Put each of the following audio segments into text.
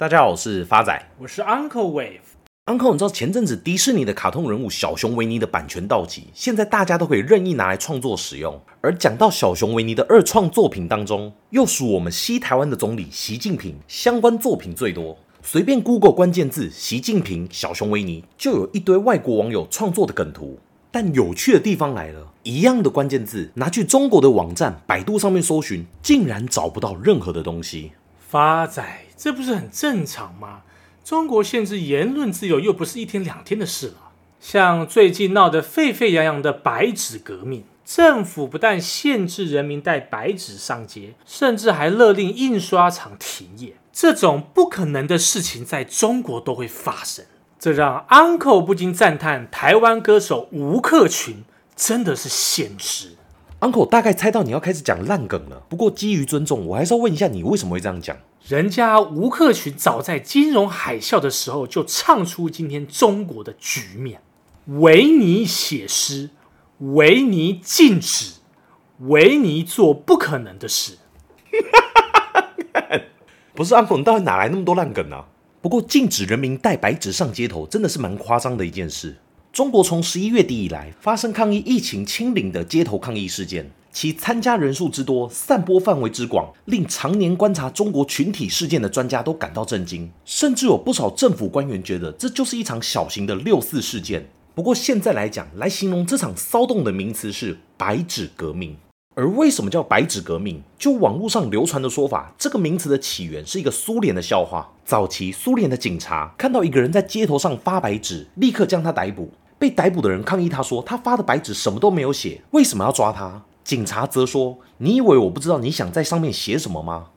大家好，我是发仔，我是 Uncle Wave。Uncle，你知道前阵子迪士尼的卡通人物小熊维尼的版权到期，现在大家都可以任意拿来创作使用。而讲到小熊维尼的二创作品当中，又属我们西台湾的总理习近平相关作品最多。随便 Google 关键字“习近平”、“小熊维尼”，就有一堆外国网友创作的梗图。但有趣的地方来了，一样的关键字拿去中国的网站百度上面搜寻，竟然找不到任何的东西。发仔，这不是很正常吗？中国限制言论自由又不是一天两天的事了。像最近闹得沸沸扬扬的白纸革命，政府不但限制人民带白纸上街，甚至还勒令印刷厂停业。这种不可能的事情在中国都会发生，这让 Uncle 不禁赞叹：台湾歌手吴克群真的是现实。Uncle 大概猜到你要开始讲烂梗了，不过基于尊重，我还是要问一下你为什么会这样讲？人家吴克群早在金融海啸的时候就唱出今天中国的局面：维尼写诗，维尼禁止，维尼做不可能的事。不是 Uncle，你到底哪来那么多烂梗啊？不过禁止人民带白纸上街头，真的是蛮夸张的一件事。中国从十一月底以来发生抗议疫情清零的街头抗议事件，其参加人数之多、散播范围之广，令常年观察中国群体事件的专家都感到震惊，甚至有不少政府官员觉得这就是一场小型的六四事件。不过现在来讲，来形容这场骚动的名词是“白纸革命”。而为什么叫白纸革命？就网络上流传的说法，这个名词的起源是一个苏联的笑话。早期苏联的警察看到一个人在街头上发白纸，立刻将他逮捕。被逮捕的人抗议他说，他发的白纸什么都没有写，为什么要抓他？警察则说，你以为我不知道你想在上面写什么吗？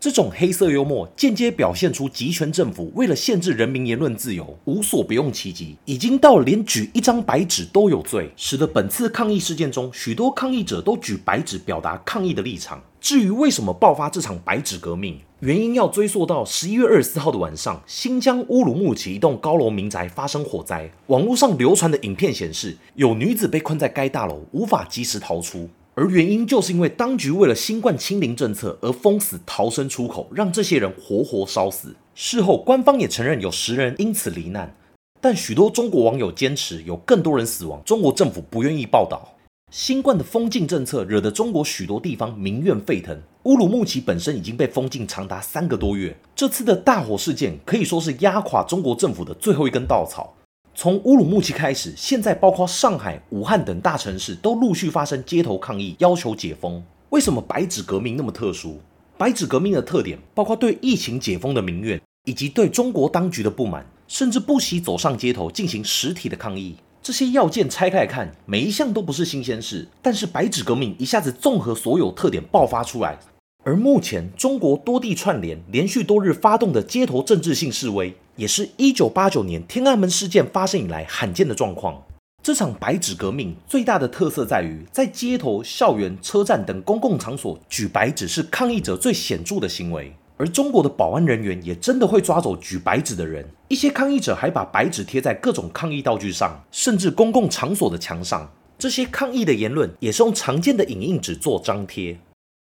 这种黑色幽默间接表现出集权政府为了限制人民言论自由，无所不用其极，已经到连举一张白纸都有罪，使得本次抗议事件中，许多抗议者都举白纸表达抗议的立场。至于为什么爆发这场白纸革命，原因要追溯到十一月二十四号的晚上，新疆乌鲁木齐一栋高楼民宅发生火灾，网络上流传的影片显示，有女子被困在该大楼，无法及时逃出。而原因就是因为当局为了新冠清零政策而封死逃生出口，让这些人活活烧死。事后官方也承认有十人因此罹难，但许多中国网友坚持有更多人死亡，中国政府不愿意报道。新冠的封禁政策惹得中国许多地方民怨沸腾，乌鲁木齐本身已经被封禁长达三个多月，这次的大火事件可以说是压垮中国政府的最后一根稻草。从乌鲁木齐开始，现在包括上海、武汉等大城市都陆续发生街头抗议，要求解封。为什么白纸革命那么特殊？白纸革命的特点包括对疫情解封的民怨，以及对中国当局的不满，甚至不惜走上街头进行实体的抗议。这些要件拆开来看，每一项都不是新鲜事，但是白纸革命一下子综合所有特点爆发出来。而目前中国多地串联，连续多日发动的街头政治性示威，也是一九八九年天安门事件发生以来罕见的状况。这场白纸革命最大的特色在于，在街头、校园、车站等公共场所举白纸是抗议者最显著的行为。而中国的保安人员也真的会抓走举白纸的人。一些抗议者还把白纸贴在各种抗议道具上，甚至公共场所的墙上。这些抗议的言论也是用常见的影印纸做张贴。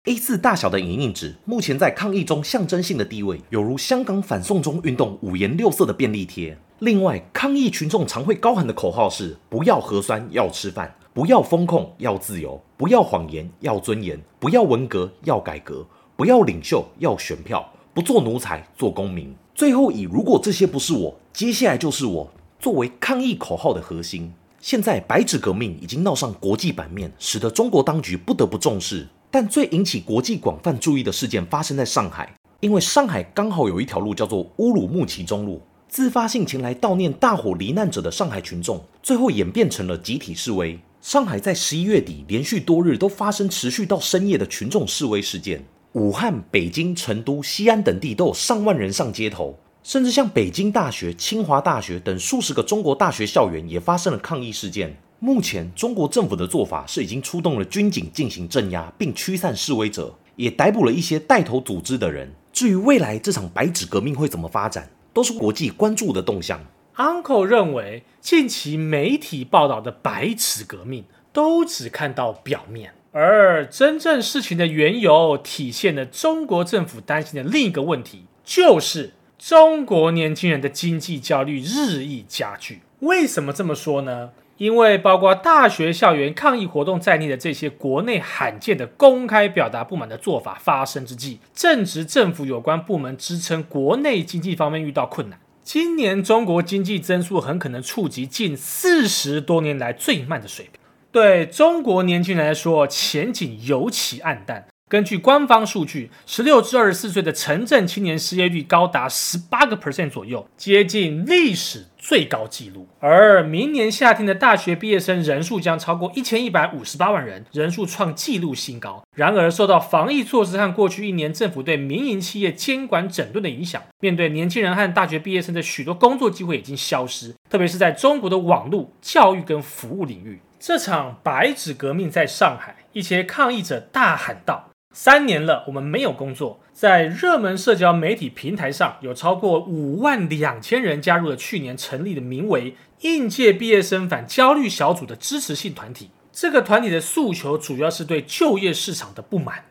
A4 大小的影印纸，目前在抗议中象征性的地位，有如香港反送中运动五颜六色的便利贴。另外，抗议群众常会高喊的口号是：不要核酸，要吃饭；不要封控，要自由；不要谎言，要尊严；不要文革，要改革；不要领袖，要选票；不做奴才，做公民。最后以“如果这些不是我，接下来就是我”作为抗议口号的核心。现在，白纸革命已经闹上国际版面，使得中国当局不得不重视。但最引起国际广泛注意的事件发生在上海，因为上海刚好有一条路叫做乌鲁木齐中路。自发性前来悼念大火罹难者的上海群众，最后演变成了集体示威。上海在十一月底连续多日都发生持续到深夜的群众示威事件。武汉、北京、成都、西安等地都有上万人上街头，甚至像北京大学、清华大学等数十个中国大学校园也发生了抗议事件。目前，中国政府的做法是已经出动了军警进行镇压，并驱散示威者，也逮捕了一些带头组织的人。至于未来这场白纸革命会怎么发展，都是国际关注的动向。Uncle 认为，近期媒体报道的白纸革命都只看到表面，而真正事情的缘由，体现了中国政府担心的另一个问题，就是中国年轻人的经济焦虑日益加剧。为什么这么说呢？因为包括大学校园抗议活动在内的这些国内罕见的公开表达不满的做法发生之际，正值政府有关部门支撑国内经济方面遇到困难。今年中国经济增速很可能触及近四十多年来最慢的水平，对中国年轻人来说，前景尤其暗淡。根据官方数据，十六至二十四岁的城镇青年失业率高达十八个 percent 左右，接近历史最高纪录。而明年夏天的大学毕业生人数将超过一千一百五十八万人，人数创纪录新高。然而，受到防疫措施和过去一年政府对民营企业监管整顿的影响，面对年轻人和大学毕业生的许多工作机会已经消失，特别是在中国的网络、教育跟服务领域。这场白纸革命在上海，一些抗议者大喊道。三年了，我们没有工作。在热门社交媒体平台上，有超过五万两千人加入了去年成立的名为“应届毕业生反焦虑小组”的支持性团体。这个团体的诉求主要是对就业市场的不满。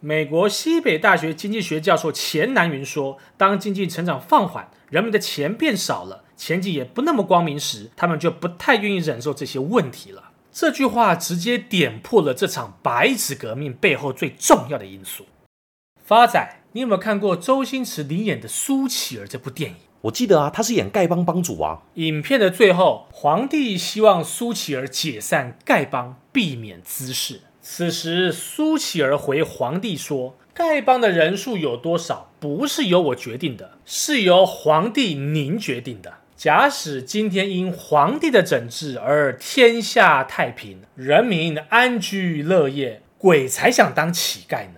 美国西北大学经济学教授钱南云说：“当经济成长放缓，人们的钱变少了，前景也不那么光明时，他们就不太愿意忍受这些问题了。”这句话直接点破了这场白纸革命背后最重要的因素。发仔，你有没有看过周星驰领演的《苏乞儿》这部电影？我记得啊，他是演丐帮帮主啊。影片的最后，皇帝希望苏乞儿解散丐帮，避免滋事。此时，苏乞儿回皇帝说：“丐帮的人数有多少，不是由我决定的，是由皇帝您决定的。”假使今天因皇帝的整治而天下太平，人民安居乐业，鬼才想当乞丐呢！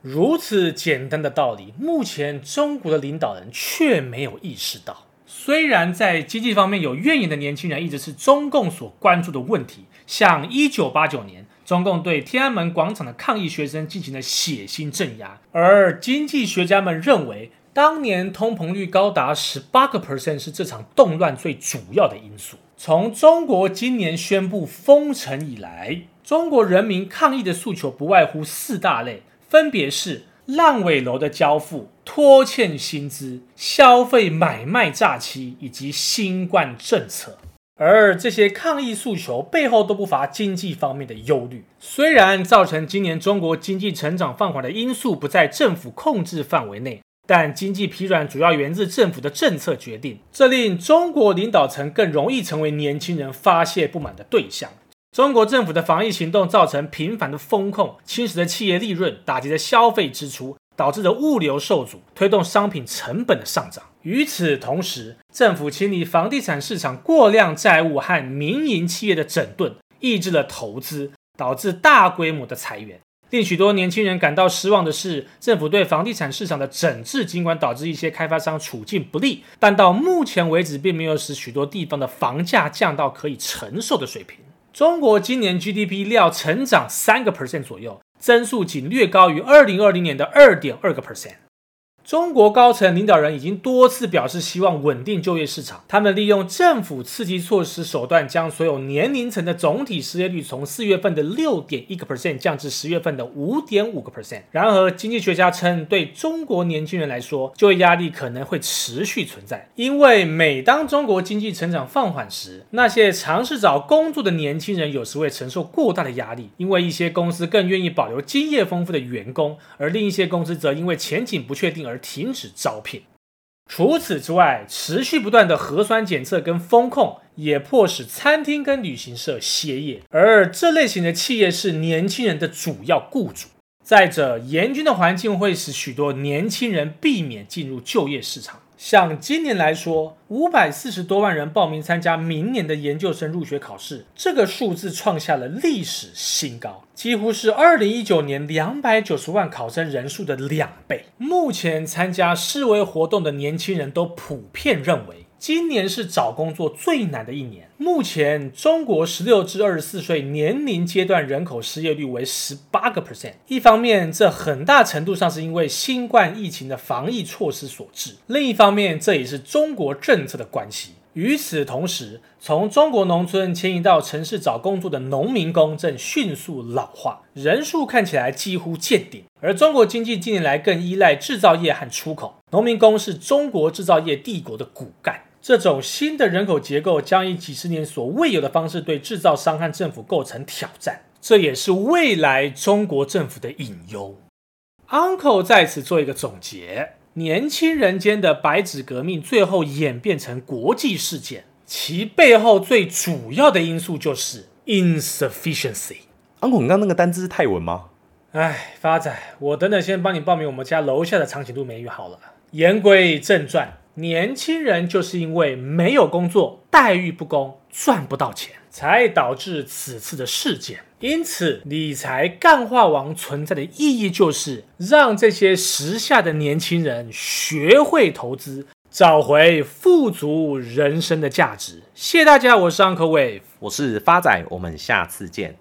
如此简单的道理，目前中国的领导人却没有意识到。虽然在经济方面有怨言的年轻人一直是中共所关注的问题，像1989年，中共对天安门广场的抗议学生进行了血腥镇压，而经济学家们认为。当年通膨率高达十八个 percent 是这场动乱最主要的因素。从中国今年宣布封城以来，中国人民抗议的诉求不外乎四大类，分别是烂尾楼的交付、拖欠薪资、消费买卖诈欺以及新冠政策。而这些抗议诉求背后都不乏经济方面的忧虑。虽然造成今年中国经济成长放缓的因素不在政府控制范围内。但经济疲软主要源自政府的政策决定，这令中国领导层更容易成为年轻人发泄不满的对象。中国政府的防疫行动造成频繁的封控，侵蚀了企业利润，打击了消费支出，导致了物流受阻，推动商品成本的上涨。与此同时，政府清理房地产市场过量债务和民营企业的整顿，抑制了投资，导致大规模的裁员。令许多年轻人感到失望的是，政府对房地产市场的整治，尽管导致一些开发商处境不利，但到目前为止，并没有使许多地方的房价降到可以承受的水平。中国今年 GDP 料成长三个 percent 左右，增速仅略高于二零二零年的二点二个 percent。中国高层领导人已经多次表示希望稳定就业市场。他们利用政府刺激措施手段，将所有年龄层的总体失业率从四月份的六点一个 percent 降至十月份的五点五个 percent。然而，经济学家称，对中国年轻人来说，就业压力可能会持续存在，因为每当中国经济成长放缓时，那些尝试找工作的年轻人有时会承受过大的压力，因为一些公司更愿意保留经验丰富的员工，而另一些公司则因为前景不确定而停止招聘。除此之外，持续不断的核酸检测跟风控，也迫使餐厅跟旅行社歇业。而这类型的企业是年轻人的主要雇主。再者，严峻的环境会使许多年轻人避免进入就业市场。像今年来说，五百四十多万人报名参加明年的研究生入学考试，这个数字创下了历史新高，几乎是二零一九年两百九十万考生人数的两倍。目前参加示威活动的年轻人都普遍认为，今年是找工作最难的一年。目前，中国十六至二十四岁年龄阶段人口失业率为十八个 percent。一方面，这很大程度上是因为新冠疫情的防疫措施所致；另一方面，这也是中国政策的关系。与此同时，从中国农村迁移到城市找工作的农民工正迅速老化，人数看起来几乎见顶。而中国经济近年来更依赖制造业和出口，农民工是中国制造业帝国的骨干。这种新的人口结构将以几十年所未有的方式对制造商和政府构成挑战，这也是未来中国政府的隐忧。Uncle 在此做一个总结。年轻人间的白纸革命最后演变成国际事件，其背后最主要的因素就是 insufficiency。Uncle，你刚刚那个单字是泰文吗？哎，发仔，我等等先帮你报名我们家楼下的长颈鹿美语好了。言归正传，年轻人就是因为没有工作，待遇不公，赚不到钱，才导致此次的事件。因此，理财干化王存在的意义就是让这些时下的年轻人学会投资，找回富足人生的价值。谢谢大家，我是 Uncle Wave，我是发仔，我们下次见。